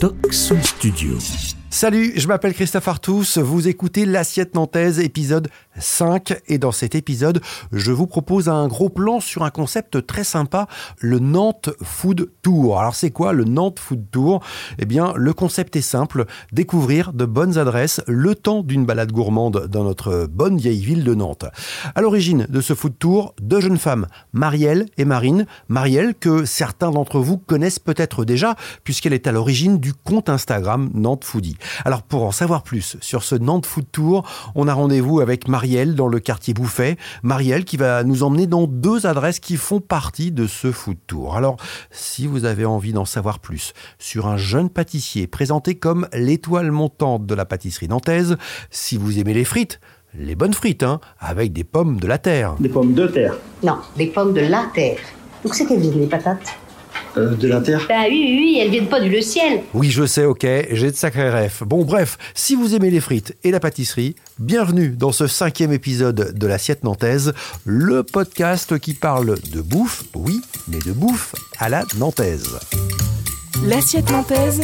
Toxon Studio. Salut, je m'appelle Christophe Artus, vous écoutez l'Assiette Nantaise, épisode 5. Et dans cet épisode, je vous propose un gros plan sur un concept très sympa, le Nantes Food Tour. Alors c'est quoi le Nantes Food Tour? Eh bien, le concept est simple, découvrir de bonnes adresses le temps d'une balade gourmande dans notre bonne vieille ville de Nantes. À l'origine de ce Food Tour, deux jeunes femmes, Marielle et Marine. Marielle, que certains d'entre vous connaissent peut-être déjà, puisqu'elle est à l'origine du compte Instagram Nantes Foodie. Alors pour en savoir plus sur ce Nantes Food Tour, on a rendez-vous avec Marielle dans le quartier Bouffet. Marielle qui va nous emmener dans deux adresses qui font partie de ce Food Tour. Alors si vous avez envie d'en savoir plus sur un jeune pâtissier présenté comme l'étoile montante de la pâtisserie nantaise, si vous aimez les frites, les bonnes frites, hein, avec des pommes de la terre. Des pommes de terre. Non, des pommes de la terre. Donc c'est qu'elles viennent les patates? Euh, de la terre Bah oui, oui, oui, elles viennent pas du le ciel. Oui, je sais, ok, j'ai de sacrés refs. Bon, bref, si vous aimez les frites et la pâtisserie, bienvenue dans ce cinquième épisode de l'Assiette Nantaise, le podcast qui parle de bouffe, oui, mais de bouffe à la nantaise. L'assiette nantaise,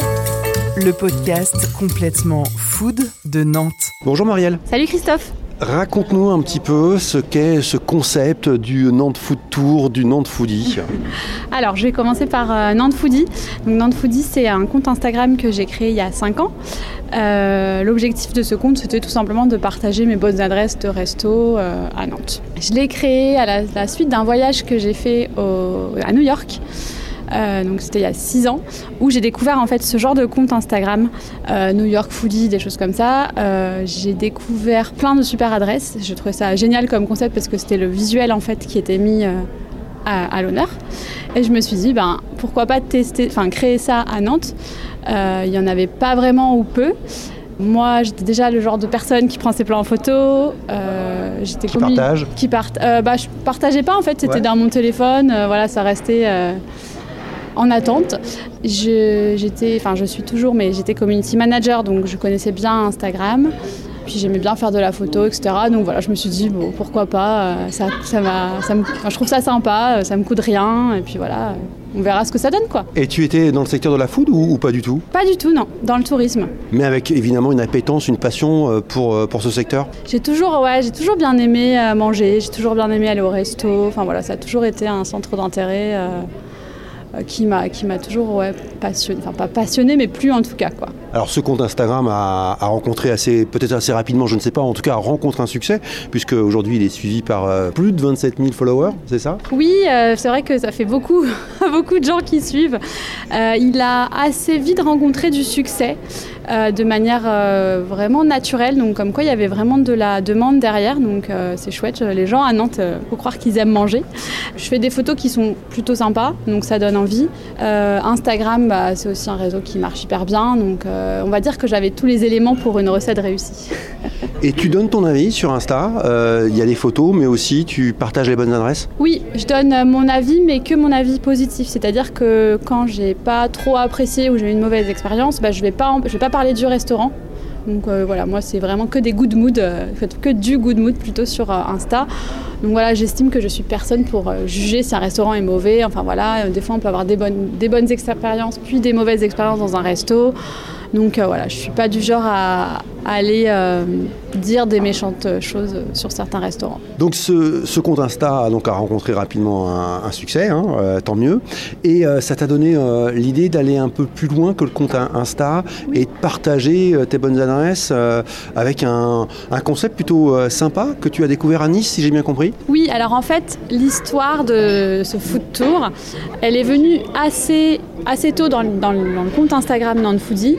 le podcast complètement food de Nantes. Bonjour Marielle, Salut Christophe raconte-nous un petit peu ce qu'est ce concept du Nantes Food Tour, du Nantes Foodie. Alors je vais commencer par euh, Nantes Foodie. Nantes Foodie c'est un compte Instagram que j'ai créé il y a 5 ans. Euh, L'objectif de ce compte c'était tout simplement de partager mes bonnes adresses de resto euh, à Nantes. Je l'ai créé à la, suite d'un voyage que j'ai fait à New York. Euh, donc c'était il y a 6 ans où j'ai découvert en fait ce genre de compte Instagram, euh, New York Foodie, des choses comme ça. Euh, j'ai découvert plein de super adresses. Je trouvais ça génial comme concept parce que c'était le visuel en fait qui était mis à, à l'honneur. Et je me suis dit ben pourquoi pas tester, enfin créer ça à Nantes. Il y en avait pas vraiment ou peu. Moi, j'étais déjà le genre de personne qui prend ses plans en photo. Euh, j'étais Qui commis- partage Qui part, euh, bah, je partageais pas en fait, c'était Ouais. dans mon téléphone. euh, voilà, ça restait en attente. Je, j'étais, enfin, je suis toujours, mais j'étais community manager, donc je connaissais bien Instagram. Puis j'aimais bien faire de la photo, etc. Donc voilà, je me suis dit, bon, pourquoi pas, euh, ça, ça m'a, ça me- je trouve ça sympa, euh, ça me coûte rien, et puis voilà, on verra ce que ça donne, quoi. Et tu étais dans le secteur de la food ou, ou pas du tout? Pas du tout, non, dans le tourisme. Mais avec évidemment une appétence, une passion euh, pour, pour ce secteur? J'ai toujours, ouais, j'ai toujours bien aimé manger, j'ai toujours bien aimé aller au resto. Enfin voilà, ça a toujours été un centre d'intérêt euh, qui m'a, qui m'a toujours ouais, passionné, enfin pas passionné, mais plus en tout cas quoi. Alors ce compte Instagram a, a rencontré assez, peut-être assez rapidement, je ne sais pas, en tout cas a rencontré un succès, puisque aujourd'hui il est suivi par euh, plus de 27 000 followers, c'est ça? Oui, euh, c'est vrai que ça fait beaucoup, beaucoup de gens qui suivent. Euh, il a assez vite rencontré du succès euh, de manière euh, vraiment naturelle. Donc, comme quoi, il y avait vraiment de la demande derrière. Donc, euh, c'est chouette. Les gens à Nantes, faut croire qu'ils aiment manger. Je fais des photos qui sont plutôt sympas, donc ça donne envie. Instagram, bah, c'est aussi un réseau qui marche hyper bien. Donc, on va dire que j'avais tous les éléments pour une recette réussie. Et tu donnes ton avis sur Insta, il y a des photos, mais aussi tu partages les bonnes adresses? Oui, je donne mon avis, mais que mon avis positif. C'est-à-dire que quand j'ai pas trop apprécié ou j'ai eu une mauvaise expérience, bah, je vais pas, je vais pas parler du restaurant. Donc euh, voilà, moi c'est vraiment que des good mood, euh, que du good mood plutôt sur euh, Insta. Donc voilà, j'estime que je suis personne pour juger si un restaurant est mauvais. Enfin voilà, des fois on peut avoir des bonnes, des bonnes expériences, puis des mauvaises expériences dans un resto. Donc euh, voilà, je suis pas du genre à, à aller euh, dire des méchantes choses sur certains restaurants. Donc ce, ce compte Insta a, donc, a rencontré rapidement un, un succès, hein, euh, tant mieux. Et ça t'a donné l'idée d'aller un peu plus loin que le compte Insta et de partager tes bonnes adresses avec un, un concept plutôt sympa que tu as découvert à Nice, si j'ai bien compris? Oui, alors en fait, l'histoire de ce food tour, elle est venue assez, assez tôt dans, le- compte Instagram Nantes Foodie,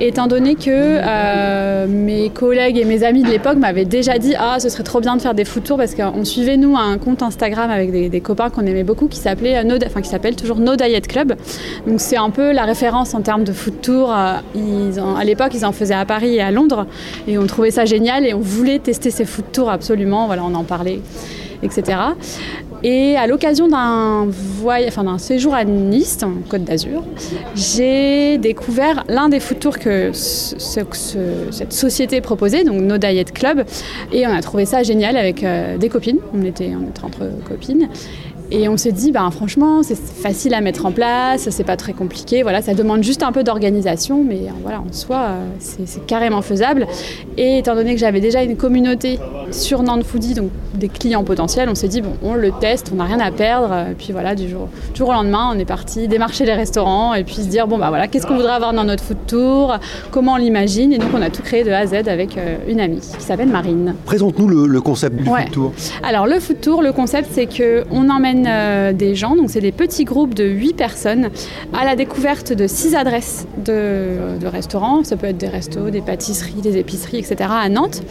étant donné que euh, mes collègues et mes amis de l'époque m'avaient déjà dit Ah, ce serait trop bien de faire des food tours parce qu'on suivait nous un compte Instagram avec des, copains qu'on aimait beaucoup qui s'appelait euh, No- enfin, qui s'appelle toujours No Diet Club. Donc c'est un peu la référence en termes de food tour. Euh, Ils à l'époque, ils en faisaient à Paris et à Londres et on trouvait ça génial et on voulait tester ces food tours absolument. Voilà, on en parlait etc. Et à l'occasion d'un enfin séjour à Nice, en Côte d'Azur, j'ai découvert l'un des food tours que ce- ce- ce- cette société proposait, donc No Diet Club, et on a trouvé ça génial avec euh, des copines. On était, on était entre copines. Et on s'est dit, ben, franchement, c'est facile à mettre en place, c'est pas très compliqué. Voilà, ça demande juste un peu d'organisation, mais euh, voilà, en soi, euh, c'est carrément faisable. Et étant donné que j'avais déjà une communauté sur Nantes Foodie, donc des clients potentiels, on s'est dit, bon, on le teste, on n'a rien à perdre. Et puis voilà, du jour, du jour au lendemain, on est parti démarcher les restaurants et puis se dire, bon, bah voilà, qu'est-ce qu'on voudrait avoir dans notre food tour? Comment on l'imagine? Et donc, on a tout créé de A à Z avec euh, une amie qui s'appelle Marine. Présente-nous le, le concept du Ouais. food tour. Alors le food tour, le concept c'est que on euh, des gens, donc c'est des petits groupes de 8 personnes, à la découverte de 6 adresses de, restaurants. Ça peut être des restos, des pâtisseries, des épiceries, etc. à Nantes.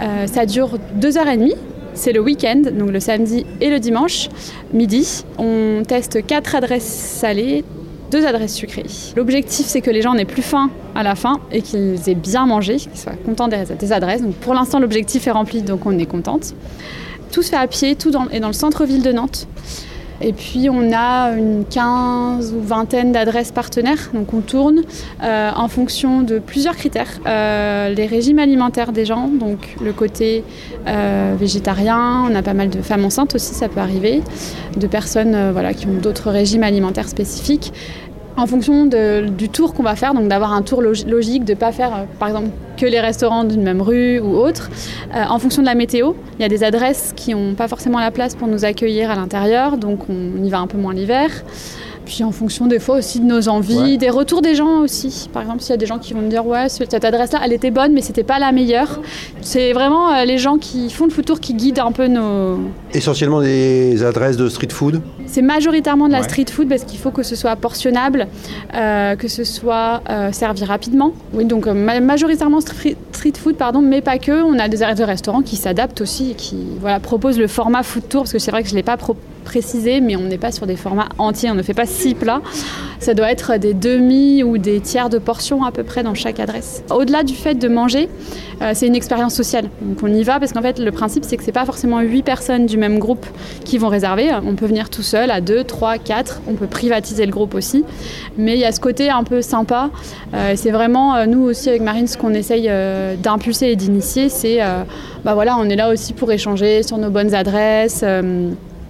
Euh, ça dure 2 heures et demie. C'est le week-end, donc le samedi et le dimanche, midi. On teste 4 adresses salées, deux adresses sucrées. L'objectif, c'est que les gens n'aient plus faim à la fin et qu'ils aient bien mangé, qu'ils soient contents des adresses. Donc pour l'instant, l'objectif est rempli, donc on est contente. Tout se fait à pied, tout est dans le centre-ville de Nantes. Et puis on a une 15 ou vingtaine d'adresses partenaires, donc on tourne euh, en fonction de plusieurs critères. Euh, les régimes alimentaires des gens, donc le côté euh, végétarien, on a pas mal de femmes enceintes aussi, ça peut arriver, de personnes voilà, qui ont d'autres régimes alimentaires spécifiques. En fonction du tour qu'on va faire, donc d'avoir un tour log- logique, de ne pas faire euh, par exemple que les restaurants d'une même rue ou autre. Euh, en fonction de la météo, il y a des adresses qui n'ont pas forcément la place pour nous accueillir à l'intérieur, donc on y va un peu moins l'hiver. Puis en fonction des fois aussi de nos envies, Ouais. des retours des gens aussi. Par exemple, s'il y a des gens qui vont me dire ouais ce- cette adresse-là, elle était bonne, mais c'était pas la meilleure. C'est vraiment euh, les gens qui font le food tour qui guident un peu nos, Essentiellement des adresses de street food. c'est majoritairement de la Ouais. street food parce qu'il faut que ce soit portionnable, euh, que ce soit euh, servi rapidement. Oui, donc euh, ma- majoritairement street food, pardon, mais pas que. On a des arrêts de restaurants qui s'adaptent aussi et qui voilà, proposent le format food tour parce que c'est vrai que je ne l'ai pas pro- précisé, mais on n'est pas sur des formats entiers, on ne fait pas six plats. Ça doit être des demi ou des tiers de portions à peu près dans chaque adresse. Au-delà du fait de manger, euh, c'est une expérience sociale. Donc on y va parce qu'en fait le principe c'est que c'est pas forcément huit personnes du même groupe qui vont réserver. On peut venir tout seul à deux, trois, quatre. On peut privatiser le groupe aussi. Mais il y a ce côté un peu sympa. Euh, c'est vraiment euh, nous aussi avec Marine ce qu'on essaye d'impulser et d'initier, c'est bah voilà on est là aussi pour échanger sur nos bonnes adresses.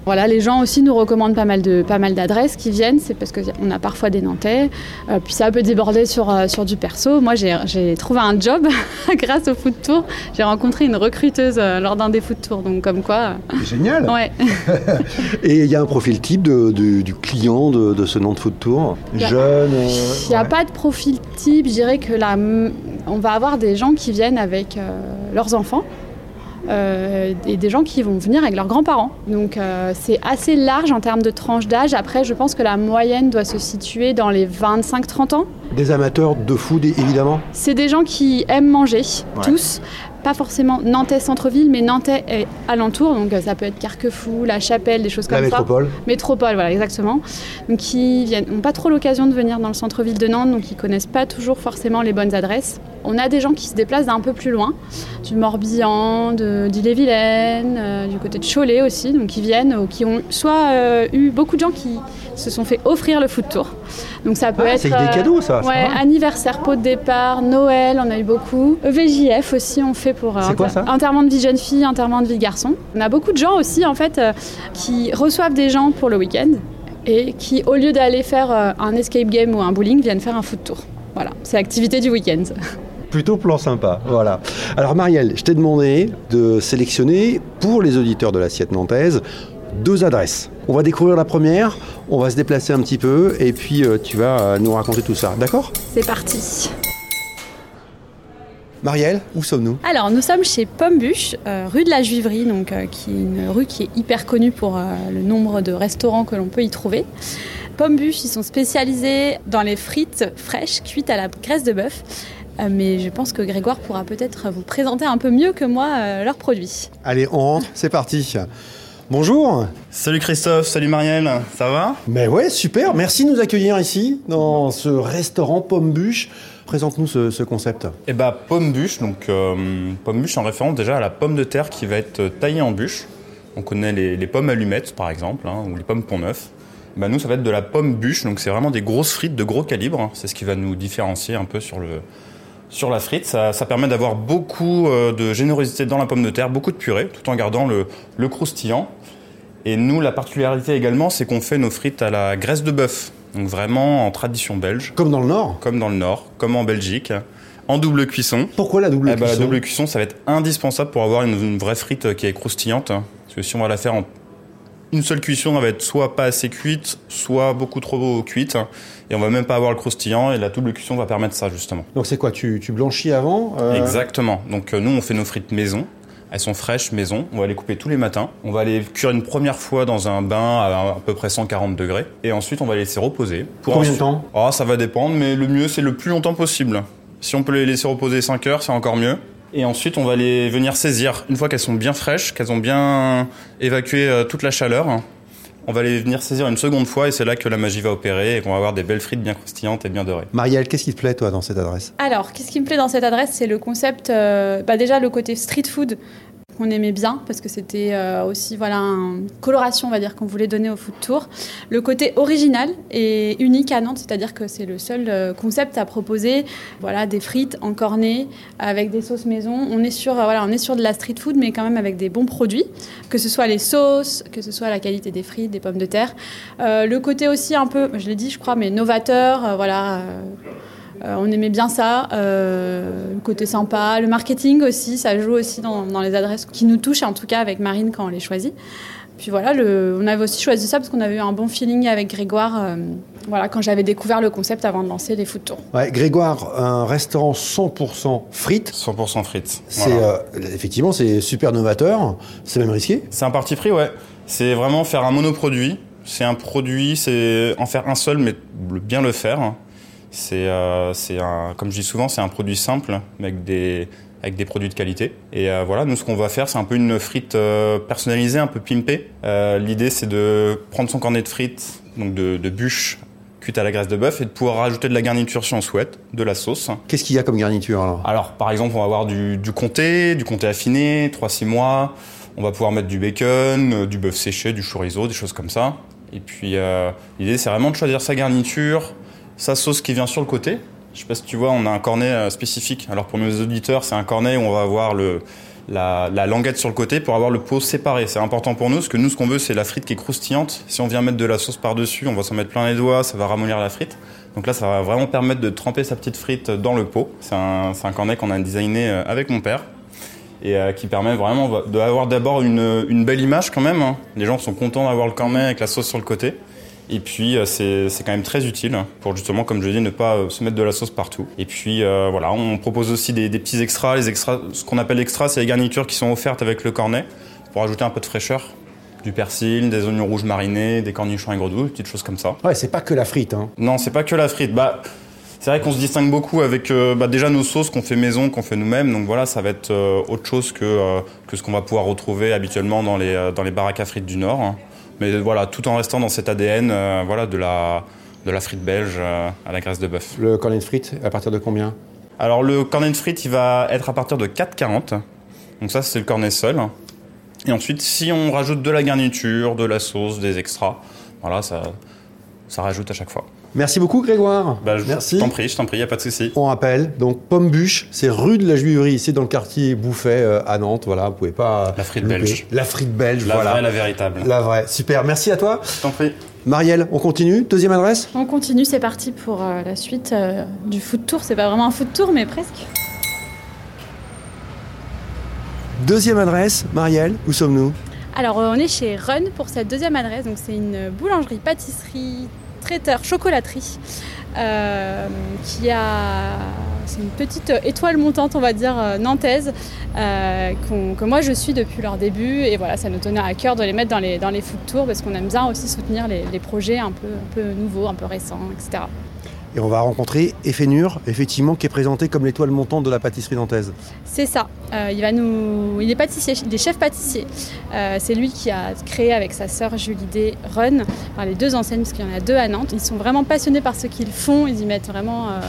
Voilà, les gens aussi nous recommandent pas mal de pas mal d'adresses qui viennent, c'est parce qu'on a parfois des Nantais, euh, puis ça peut déborder sur, euh, sur du perso. Moi, j'ai trouvé un job grâce au food tour. J'ai rencontré une recruteuse euh, lors d'un des food tours, donc comme quoi, Génial. ouais. Et il y a un profil type de- du, du client de, de ce Nantes Food Tour. Il y a- Jeune. Il n'y a ouais. pas de profil type. Je dirais que là, on va avoir des gens qui viennent avec leurs enfants. Euh, et des gens qui vont venir avec leurs grands-parents. Donc euh, c'est assez large en termes de tranche d'âge. Après, je pense que la moyenne doit se situer dans les 25-30 ans. Des amateurs de food, évidemment. C'est des gens qui aiment manger, Ouais. tous. Pas forcément Nantais centre-ville, mais Nantais et alentour. Donc euh, ça peut être Carquefou, La Chapelle, des choses La comme ça. métropole. Métropole, voilà, exactement. Donc, qui viennent, n'ont pas trop l'occasion de venir dans le centre-ville de Nantes, donc ils connaissent pas toujours forcément les bonnes adresses. On a des gens qui se déplacent d'un peu plus loin, du Morbihan, d'Ille-et-Vilaine, euh, du côté de Cholet aussi, donc qui viennent ou qui ont soit euh, eu beaucoup de gens qui se sont fait offrir le food tour. Donc ça peut Ah, être c'est des euh, cadeaux, ça. Ouais, anniversaire, pot de départ, Noël, on a eu beaucoup. E VJF aussi, on fait pour euh, C'est quoi, ça enterrement de vie jeune fille, enterrement de vie garçon. On a beaucoup de gens aussi, en fait, euh, qui reçoivent des gens pour le week-end et qui, au lieu d'aller faire euh, un escape game ou un bowling, viennent faire un foot tour. Voilà, c'est l'activité du week-end. Plutôt plan sympa, voilà. Alors Marielle, je t'ai demandé de sélectionner pour les auditeurs de l'assiette nantaise deux adresses. On va découvrir la première, on va se déplacer un petit peu et puis euh, tu vas euh, nous raconter tout ça, d'accord? C'est parti. Marielle, où sommes-nous? Alors, nous sommes chez Pombuche, euh, rue de la Juiverie, donc, euh, qui est une rue qui est hyper connue pour le nombre de restaurants que l'on peut y trouver. Pombuche, ils sont spécialisés dans les frites fraîches cuites à la graisse de bœuf. Euh, mais je pense que Grégoire pourra peut-être vous présenter un peu mieux que moi euh, leurs produits. Allez, on rentre, c'est parti. Bonjour Salut Christophe, salut Marielle, ça va? Mais ouais, super, merci de nous accueillir ici, dans ce restaurant Pomme Bûche. Présente-nous ce, ce concept. Eh bah pomme bûche, donc euh, pomme bûche en référence déjà à la pomme de terre qui va être taillée en bûche. On connaît les, les pommes allumettes par exemple, hein, ou les pommes pont neuf. Bah, nous ça va être de la pomme bûche, donc c'est vraiment des grosses frites de gros calibre. hein. C'est ce qui va nous différencier un peu sur le sur la frite. Ça, ça permet d'avoir beaucoup euh, de générosité dans la pomme de terre, beaucoup de purée, tout en gardant le, le croustillant. Et nous, la particularité également, c'est qu'on fait nos frites à la graisse de bœuf. Donc vraiment en tradition belge, Comme dans le Nord. comme dans le Nord, comme en Belgique, en double cuisson. Pourquoi la double Eh ben, cuisson la double cuisson, ça va être indispensable pour avoir une, une vraie frite qui est croustillante. Parce que si on va la faire en une seule cuisson, elle va être soit pas assez cuite, soit beaucoup trop cuite. Et on va même pas avoir le croustillant. Et la double cuisson va permettre ça, justement. Donc c'est quoi? Tu, tu blanchis avant euh, Exactement. Donc euh, nous, on fait nos frites maison. Elles sont fraîches maison. On va les couper tous les matins. On va les cuire une première fois dans un bain à à peu près 140 degrés. Et ensuite, on va les laisser reposer. Pour Combien de temps? Ah, ça va dépendre, mais le mieux, c'est le plus longtemps possible. Si on peut les laisser reposer 5 heures, c'est encore mieux. Et ensuite, on va les venir saisir. Une fois qu'elles sont bien fraîches, qu'elles ont bien évacué euh, toute la chaleur, on va les venir saisir une seconde fois et c'est là que la magie va opérer et qu'on va avoir des belles frites bien croustillantes et bien dorées. Marielle, qu'est-ce qui te plaît toi dans cette adresse? Alors, qu'est-ce qui me plaît dans cette adresse? C'est le concept, euh, bah déjà le côté street food qu'on aimait bien parce que c'était euh, aussi voilà une coloration on va dire qu'on voulait donner au food tour. Le côté original et unique à Nantes, c'est-à-dire que c'est le seul euh, concept à proposer voilà des frites encornées avec des sauces maison. On est sur euh, voilà, on est sur de la street food mais quand même avec des bons produits, que ce soit les sauces, que ce soit la qualité des frites, des pommes de terre. Le côté aussi un peu, je l'ai dit je crois mais novateur, voilà euh, on aimait bien ça, euh, le côté sympa, le marketing aussi, ça joue aussi dans, dans les adresses qui nous touchent, en tout cas avec Marine quand on les choisit. Puis voilà, le- on avait aussi choisi ça parce qu'on avait eu un bon feeling avec Grégoire euh, voilà, quand j'avais découvert le concept avant de lancer les food tours. Ouais, Grégoire, un restaurant 100% frites. 100% frites. C'est Voilà. euh, effectivement c'est super novateur, c'est même risqué. C'est un parti pris, ouais. C'est vraiment faire un monoproduit. C'est un produit, c'est en faire un seul, mais bien le faire. C'est, euh, c'est un, comme je dis souvent, c'est un produit simple, mais avec des, avec des produits de qualité. Et euh, voilà, nous, ce qu'on va faire, c'est un peu une frite euh, personnalisée, un peu pimpée. Euh, l'idée, c'est de prendre son cornet de frites, donc de, de bûches cuites à la graisse de bœuf, et de pouvoir rajouter de la garniture si on souhaite, de la sauce. Qu'est-ce qu'il y a comme garniture alors? Alors, par exemple, on va avoir du, du comté, du comté affiné, 3-6 mois. On va pouvoir mettre du bacon, du bœuf séché, du chorizo, des choses comme ça. Et puis, euh, l'idée, c'est vraiment de choisir sa garniture, sa sauce qui vient sur le côté. Je sais pas si tu vois, on a un cornet euh, spécifique. Alors, pour mes auditeurs, c'est un cornet où on va avoir la, la languette sur le côté pour avoir le pot séparé. C'est important pour nous, parce que nous, ce qu'on veut, c'est la frite qui est croustillante. Si on vient mettre de la sauce par-dessus, on va s'en mettre plein les doigts, ça va ramollir la frite. Donc là, ça va vraiment permettre de tremper sa petite frite dans le pot. C'est un, cornet qu'on a designé euh, avec mon père et euh, qui permet vraiment d'avoir d'abord une, une belle image quand même. hein. Les gens sont contents d'avoir le cornet avec la sauce sur le côté. Et puis euh, c'est quand même très utile pour justement, comme je dis, ne pas euh, se mettre de la sauce partout. Et puis euh, voilà, on propose aussi des, des petits extras. Les extras, ce qu'on appelle extras, c'est les garnitures qui sont offertes avec le cornet pour ajouter un peu de fraîcheur. Du persil, des oignons rouges marinés, des cornichons aigre doux, des petites choses comme ça. Ouais, c'est pas que la frite. Hein. Non, c'est pas que la frite. Bah, c'est vrai qu'on se distingue beaucoup avec euh, bah, déjà nos sauces qu'on fait maison, qu'on fait nous-mêmes. Donc voilà, ça va être euh, autre chose que, que ce qu'on va pouvoir retrouver habituellement dans les, dans les baraques à frites du Nord. Hein. Mais voilà, tout en restant dans cet ADN euh, voilà, de, la, de la frite belge euh, à la graisse de bœuf. Le cornet de frites, à partir de combien? Alors le cornet de frites, il va être à partir de 4,40. Donc ça, c'est le cornet seul. Et ensuite, si on rajoute de la garniture, de la sauce, des extras, voilà, ça, ça rajoute à chaque fois. Merci beaucoup Grégoire. Bah, je Merci. t'en prie, je t'en prie, y a pas de souci. On rappelle, donc Pomme Bûche, c'est rue de la Juiverie, ici dans le quartier Bouffet euh, à Nantes. Voilà, vous pouvez pas. La frite louper. belge. La frite belge, La voilà. vraie, la véritable. La vraie. Super. Merci à toi. Je t'en prie. Marielle, on continue. Deuxième adresse On continue, c'est parti pour euh, la suite euh, du food tour. C'est pas vraiment un food tour, mais presque. Deuxième adresse, Marielle, où sommes-nous? Alors, on est chez Run pour cette deuxième adresse. Donc, c'est une boulangerie, pâtisserie, traiteur, chocolaterie euh, qui a. C'est une petite étoile montante, on va dire, euh, nantaise, euh, que moi je suis depuis leur début. Et voilà, ça nous tenait à cœur de les mettre dans les, dans les food tours parce qu'on aime bien aussi soutenir les, les projets un peu, un peu nouveaux, un peu récents, etc. Et on va rencontrer Effenur, effectivement, qui est présenté comme l'étoile montante de la pâtisserie nantaise. C'est ça. Euh, il va nous, il est pâtissier, il est chef pâtissier. Euh, c'est lui qui a créé avec sa sœur Julie D Run, les deux enseignes parce qu'il y en a deux à Nantes. Ils sont vraiment passionnés par ce qu'ils font. Ils y mettent vraiment euh,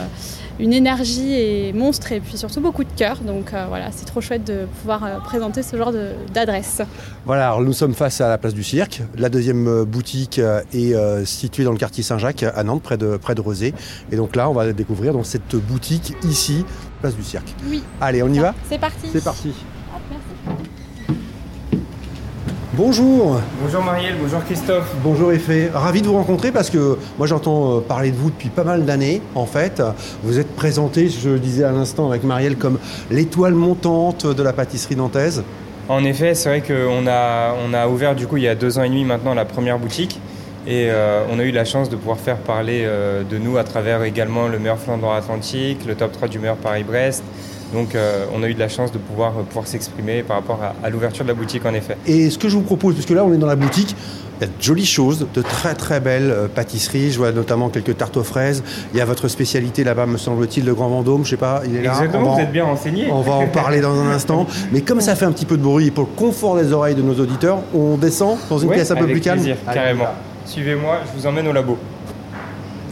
une énergie et monstre et puis surtout beaucoup de cœur. Donc euh, voilà, c'est trop chouette de pouvoir euh, présenter ce genre d'adresse. Voilà, alors nous sommes face à la place du Cirque. La deuxième euh, boutique est euh, située dans le quartier Saint-Jacques à Nantes, près de, près de Rezé. Et donc là, on va découvrir dans cette boutique ici, place du Cirque. Oui. Allez, on y va? C'est parti. C'est parti. Hop, merci. Bonjour. Bonjour Marielle, bonjour Christophe. Bonjour Effet. Ravi de vous rencontrer parce que moi j'entends euh, parler de vous depuis pas mal d'années en fait. Vous êtes présenté, je le disais à l'instant avec Marielle, comme l'étoile montante de la pâtisserie nantaise. En effet, c'est vrai qu'on a, on a ouvert du coup il y a deux ans et demi maintenant la première boutique. Et euh, on a eu la chance de pouvoir faire parler euh, de nous à travers également le meilleur flandre atlantique, le top 3 du meilleur Paris-Brest. Donc euh, on a eu de la chance de pouvoir, pouvoir s'exprimer par rapport à, à l'ouverture de la boutique en effet. Et ce que je vous propose, parce que là on est dans la boutique, il y a de jolies choses, de très très belles euh, pâtisseries. Je vois notamment quelques tartes aux fraises. Il y a votre spécialité là-bas, me semble-t-il, le Grand Vendôme. Je sais pas, il est là. Exactement, va vous êtes bien renseigné. On va en parler dans un instant. Mais comme ça fait un petit peu de bruit pour le confort des oreilles de nos auditeurs, on descend dans une Ouais, pièce un peu plus calme. plaisir, Allez, carrément. Suivez-moi, je vous emmène au labo.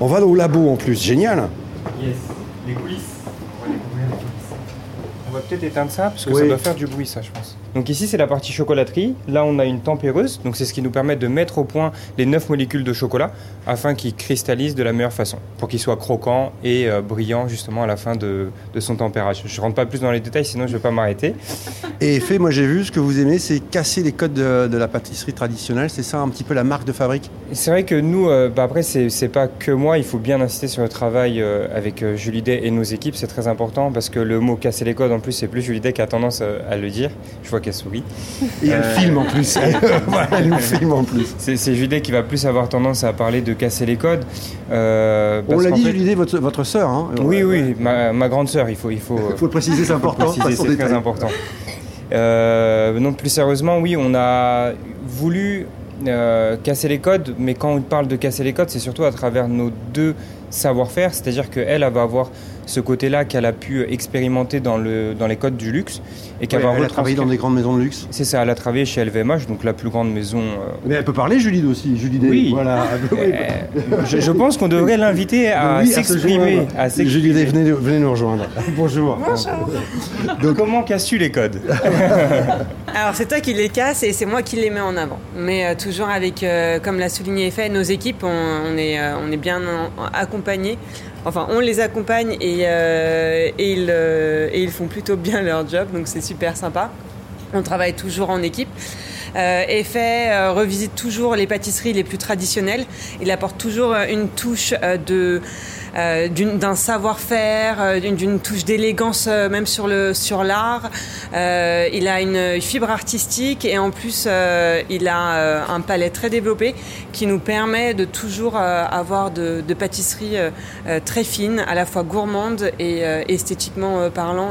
On va au labo en plus, génial. Yes, les coulisses. On va découvrir les coulisses. On va peut-être éteindre ça parce que Oui. ça doit faire du bruit ça je pense. Donc ici c'est la partie chocolaterie. Là on a une tempéreuse, donc c'est ce qui nous permet de mettre au point les 9 molécules de chocolat afin qu'ils cristallisent de la meilleure façon, pour qu'ils soient croquants et euh, brillants justement à la fin de, de son tempérage. Je rentre pas plus dans les détails sinon je vais pas m'arrêter. Et fait, moi j'ai vu, ce que vous aimez, c'est casser les codes de, de la pâtisserie traditionnelle. C'est ça un petit peu la marque de fabrique? C'est vrai que nous, euh, bah après, c'est c'est pas que moi, il faut bien insister sur le travail euh, avec euh, Julie Day et nos équipes, c'est très important parce que le mot casser les codes, en plus, c'est plus Julie Day qui a tendance euh, à le dire. Je vois qu'elle sourit. Et elle Euh, filme en plus. elle nous filme en plus. C'est Julie Day qui va plus avoir tendance à parler de casser les codes. euh, On l'a dit, fait- Julie, Day, votre, votre sœur. Hein. Oui, oui, ma, ma grande sœur, il faut. Il faut, faut le préciser, c'est important. c'est très important. Euh, non, plus sérieusement, oui, on a voulu euh, casser les codes, mais quand on parle de casser les codes, c'est surtout à travers nos deux savoir-faire, c'est-à-dire qu'elle elle va avoir ce côté-là qu'elle a pu expérimenter dans, le, dans les codes du luxe et qu'elle Ouais, va elle a travaillé dans des grandes maisons de luxe. C'est ça, elle a travaillé chez LVMH, donc la plus grande maison. euh, Mais elle peut parler, Julie aussi. Julie Day. Oui. Voilà. euh, je, je pense qu'on devrait l'inviter à Oui, s'exprimer. joindre. à s'exprimer. Julie Day, venez, venez nous rejoindre. Bonjour. Donc, comment casses-tu les codes Alors c'est toi qui les casse et c'est moi qui les mets en avant. Mais euh, toujours avec, euh, comme l'a souligné Effet, nos équipes, on, on est, euh, on est bien en- accompagnés. Enfin, on les accompagne et, euh, et, ils, euh, et ils font plutôt bien leur job, donc c'est super sympa. On travaille toujours en équipe. Euh, Effet euh, revisite toujours les pâtisseries les plus traditionnelles. Il apporte toujours une touche de euh, d'un savoir-faire, euh, d'une- touche d'élégance euh, même sur le sur l'art. Il a une fibre artistique et en plus il a un palais très développé qui nous permet de toujours avoir de, de pâtisseries très fines, à la fois gourmandes et esthétiquement parlant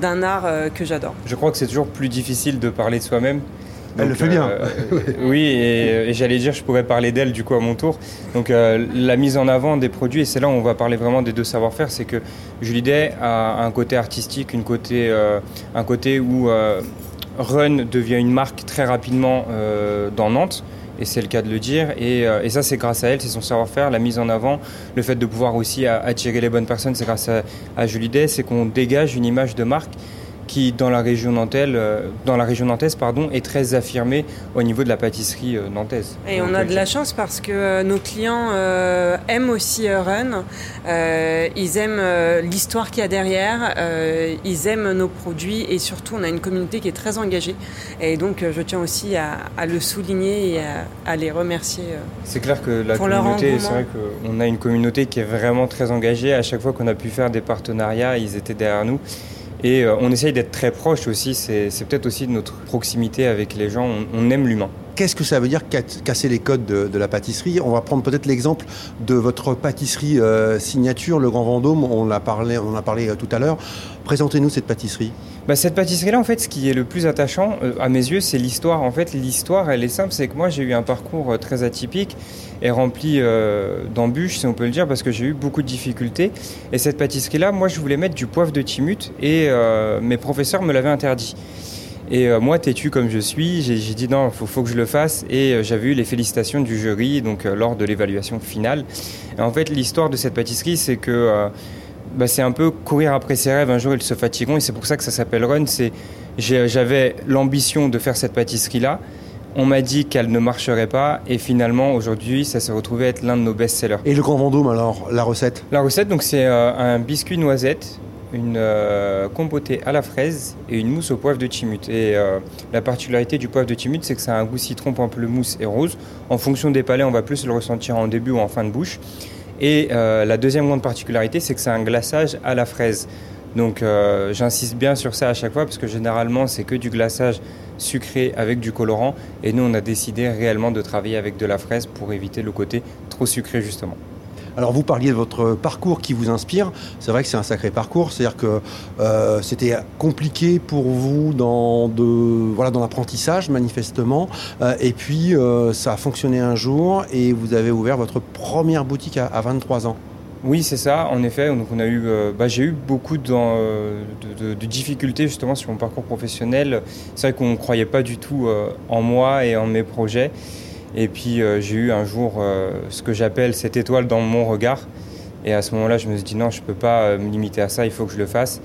d'un art que j'adore. Je crois que c'est toujours plus difficile de parler de soi-même. Elle le fait bien. euh, oui, et, et j'allais dire, je pourrais parler d'elle du coup à mon tour. Donc euh, la mise en avant des produits, et c'est là où on va parler vraiment des deux savoir-faire, c'est que Julie Day a un côté artistique, une côté, euh, un côté où euh, Run devient une marque très rapidement euh, dans Nantes. Et c'est le cas de le dire. Et, euh, et ça, c'est grâce à elle, c'est son savoir-faire, la mise en avant, le fait de pouvoir aussi attirer les bonnes personnes, c'est grâce à, à Julie Day, c'est qu'on dégage une image de marque qui, dans la région nantaise, euh, dans la région nantaise, pardon, est très affirmée au niveau de la pâtisserie euh, nantaise. Et on a de la chance parce que euh, nos clients euh, aiment aussi euh, Run. Euh, ils aiment euh, l'histoire qu'il y a derrière. euh, ils aiment nos produits et surtout on a une communauté qui est très engagée. Et donc euh, je tiens aussi à, à le souligner et à, à les remercier. euh. C'est clair que la communauté, c'est vrai qu'on a une communauté qui est vraiment très engagée. À chaque fois qu'on a pu faire des partenariats, ils étaient derrière nous. Et euh, on essaye d'être très proche aussi. C'est peut-être aussi de notre proximité avec les gens. On aime l'humain. Qu'est-ce que ça veut dire ca- casser les codes de, la pâtisserie? On va prendre peut-être l'exemple de votre pâtisserie euh, signature, le Grand Vendôme. On l'a parlé, on a parlé tout à l'heure. Présentez-nous cette pâtisserie. Bah, cette pâtisserie-là, en fait, ce qui est le plus attachant euh, à mes yeux, c'est l'histoire. En fait, l'histoire, elle est simple, c'est que moi, j'ai eu un parcours euh, très atypique et rempli d'embûches, si on peut le dire, parce que j'ai eu beaucoup de difficultés. Et cette pâtisserie-là, moi, je voulais mettre du poivre de Timut et mes professeurs me l'avaient interdit. Et euh, moi, têtu comme je suis, j'ai dit non, il faut, faut que je le fasse. Et euh, j'avais eu les félicitations du jury donc euh, lors de l'évaluation finale. Et en fait, l'histoire de cette pâtisserie, c'est que euh, bah, c'est un peu courir après ses rêves. Un jour, ils se fatigueront et c'est pour ça que ça s'appelle Run. C'est j'avais l'ambition de faire cette pâtisserie-là. On m'a dit qu'elle ne marcherait pas et finalement, aujourd'hui, ça s'est retrouvé être l'un de nos best-sellers. Et le Grand Vendôme, alors, la recette? La recette, donc, c'est un biscuit noisette une euh, compotée à la fraise et une mousse au poivre de Timut. Et euh, la particularité du poivre de Timut, c'est que ça a un goût citron, pamplemousse et rose. En fonction des palais, on va plus le ressentir en début ou en fin de bouche. Et euh, la deuxième grande particularité, c'est que c'est un glaçage à la fraise. Donc j'insiste bien sur ça à chaque fois parce que généralement c'est que du glaçage sucré avec du colorant et nous on a décidé réellement de travailler avec de la fraise pour éviter le côté trop sucré justement. Alors vous parliez de votre parcours qui vous inspire. C'est vrai que c'est un sacré parcours. C'est-à-dire que euh, c'était compliqué pour vous dans l'apprentissage manifestement. Euh, et puis euh, ça a fonctionné un jour et vous avez ouvert votre première boutique à, à 23 ans. Oui, c'est ça. En effet, on a eu, bah, j'ai eu beaucoup de, de- difficultés justement sur mon parcours professionnel. C'est vrai qu'on ne croyait pas du tout en moi et en mes projets. Et puis euh, j'ai eu un jour euh, ce que j'appelle cette étoile dans mon regard. Et à ce moment-là, je me suis dit non, je ne peux pas euh, me limiter à ça, il faut que je le fasse.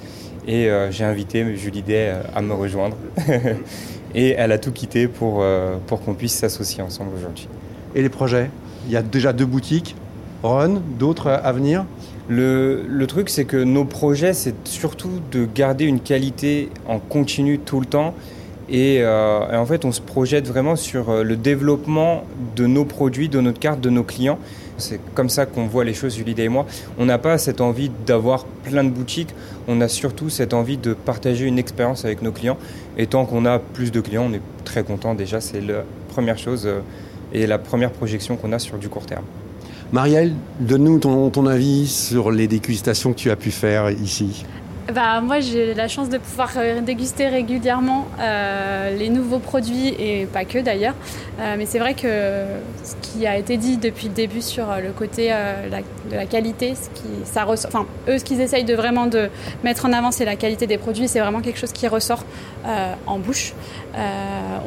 Et j'ai invité Julie Day à me rejoindre. et elle a tout quitté pour, pour qu'on puisse s'associer ensemble aujourd'hui. Et les projets? Il y a déjà deux boutiques. Ron, d'autres à venir? Le, le truc, c'est que nos projets, c'est surtout de garder une qualité en continu tout le temps. Et, euh, et en fait, on se projette vraiment sur euh, le développement de nos produits, de notre carte, de nos clients. C'est comme ça qu'on voit les choses, Julie et moi. On n'a pas cette envie d'avoir plein de boutiques. On a surtout cette envie de partager une expérience avec nos clients. Et tant qu'on a plus de clients, on est très content. Déjà, c'est la première chose euh, et la première projection qu'on a sur du court terme. Marielle, donne-nous ton avis sur les dégustations que tu as pu faire ici. Bah, moi, j'ai la chance de pouvoir euh, déguster régulièrement euh, les nouveaux produits et pas que d'ailleurs. Euh, mais c'est vrai que ce qui a été dit depuis le début sur le côté de la qualité, ce qui, ça ressort- enfin, eux, ce qu'ils essayent de vraiment de mettre en avant, c'est la qualité des produits. C'est vraiment quelque chose qui ressort en bouche.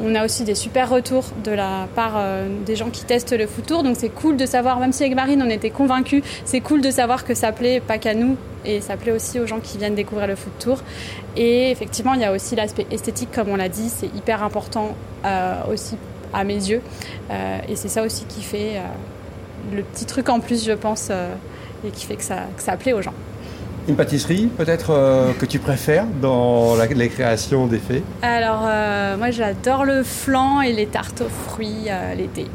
On a aussi des super retours de la part des gens qui testent le food tour. Donc c'est cool de savoir, même si avec Marine on était convaincus, c'est cool de savoir que ça plaît pas qu'à nous et ça plaît aussi aux gens qui viennent découvrir le food tour. Et effectivement, il y a aussi l'aspect esthétique, comme on l'a dit, c'est hyper important euh, aussi à mes yeux. Euh, et c'est ça aussi qui fait euh, le petit truc en plus, je pense, et qui fait que ça, que ça plaît aux gens. Une pâtisserie peut-être que tu préfères dans la, les créations des faits Alors, moi j'adore le flan et les tartes aux fruits l'été.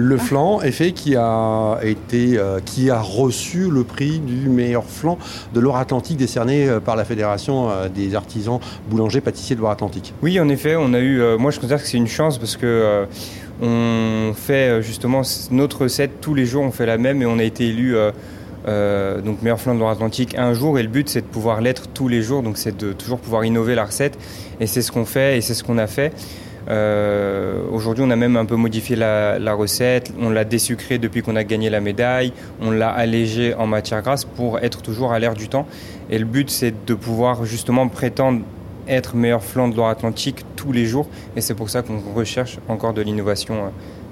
Le flan, effet, qui a euh, qui a reçu le prix du meilleur flan de Loire-Atlantique décerné euh, par la Fédération euh, des artisans boulangers pâtissiers de Loire-Atlantique. Oui, en effet, on a eu. moi, je considère que c'est une chance parce que on fait justement notre recette tous les jours. On fait la même et on a été élu donc meilleur flan de Loire-Atlantique un jour. Et le but, c'est de pouvoir l'être tous les jours. Donc, c'est de toujours pouvoir innover la recette. Et c'est ce qu'on fait et c'est ce qu'on a fait. Euh, Aujourd'hui, on a même un peu modifié la, recette. On l'a désucré depuis qu'on a gagné la médaille. On l'a allégé en matière grasse pour être toujours à l'air du temps. Et le but, c'est de pouvoir justement prétendre être meilleur flanc de Loire-Atlantique tous les jours. Et c'est pour ça qu'on recherche encore de l'innovation euh,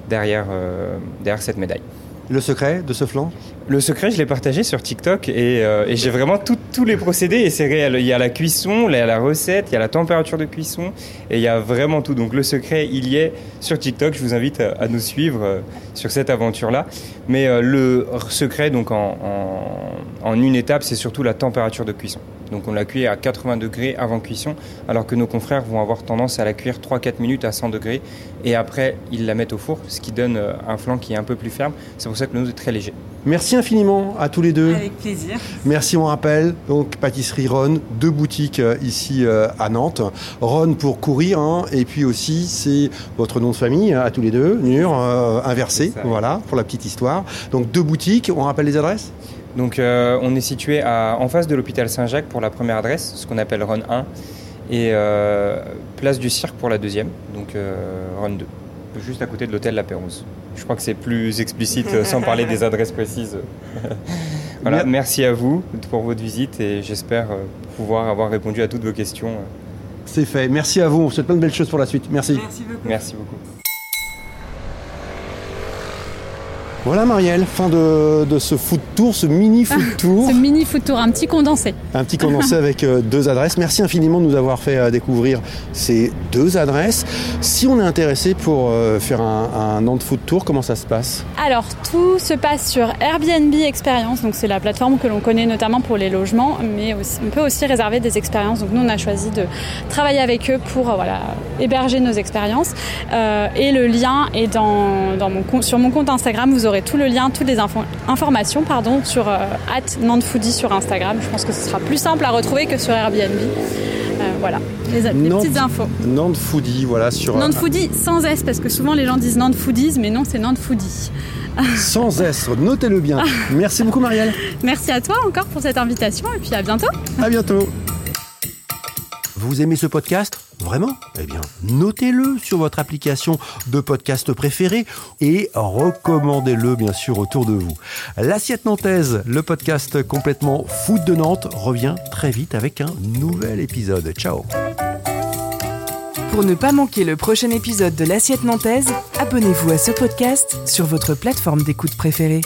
derrière, euh, derrière cette médaille. Le secret de ce flan Le secret, je l'ai partagé sur TikTok et, euh, j'ai vraiment tous les procédés et c'est réel. Il y a la cuisson, il y a la recette, il y a la température de cuisson et il y a vraiment tout. Donc le secret, il y est sur TikTok. Je vous invite à, nous suivre euh, sur cette aventure-là. Mais euh, le secret, donc en une étape, c'est surtout la température de cuisson. Donc on la cuit à 80 degrés avant cuisson, alors que nos confrères vont avoir tendance à la cuire 3-4 minutes à 100 degrés et après ils la mettent au four, ce qui donne euh, un flanc qui est un peu plus ferme. C'est pour ça que le nôtre est très léger. Merci infiniment à tous les deux. Avec plaisir. Merci, on rappelle, donc pâtisserie Ron, deux boutiques euh, ici euh, à Nantes. Ron pour courir, hein, et puis aussi c'est votre nom de famille à tous les deux, Nur, euh, inversé, voilà, pour la petite histoire. Donc deux boutiques, on rappelle les adresses? Donc euh, on est situé à- en face de l'hôpital Saint-Jacques pour la première adresse, ce qu'on appelle Run 1, et euh, place du Cirque pour la deuxième, donc euh, Run 2, juste à côté de l'hôtel La Pérouse. Je crois que c'est plus explicite sans parler des adresses précises. voilà, Mer- merci à vous pour votre visite et j'espère pouvoir avoir répondu à toutes vos questions. C'est fait. Merci à vous, on vous souhaite plein de belles choses pour la suite. Merci. Merci beaucoup. Merci beaucoup. Voilà Marielle, fin de, de ce food tour, ce mini food tour. Ce mini food tour, un petit condensé. Un petit condensé avec euh, deux adresses. Merci infiniment de nous avoir fait euh, découvrir ces deux adresses. Si on est intéressé pour euh, faire un, un Nantes Food Tour, comment ça se passe? Alors, tout se passe sur Airbnb Experience, donc c'est la plateforme que l'on connaît notamment pour les logements, mais aussi- on peut aussi réserver des expériences. Donc nous, on a choisi de travailler avec eux pour voilà, héberger nos expériences. Et le lien est dans, dans mon compte, sur mon compte Instagram. Vous aurez tout le lien, toutes les infos- informations pardon, sur euh, @nantefoodie sur Instagram. Je pense que ce sera plus simple à retrouver que sur Airbnb. Euh, voilà, les, les Nantes- petites infos. Nantes Foodie, voilà, sur Nantes Foodie sans S, parce que souvent les gens disent Nantes Foodies, mais non, c'est Nantes Foodie. sans S. Notez-le bien. Merci beaucoup Marielle. Merci à toi encore pour cette invitation et puis à bientôt. À bientôt. Vous aimez ce podcast? Vraiment Eh bien, notez-le sur votre application de podcast préférée et recommandez-le bien sûr autour de vous. L'assiette nantaise, le podcast complètement foot de Nantes, revient très vite avec un nouvel épisode. Ciao Pour ne pas manquer le prochain épisode de l'Assiette Nantaise, abonnez-vous à ce podcast sur votre plateforme d'écoute préférée.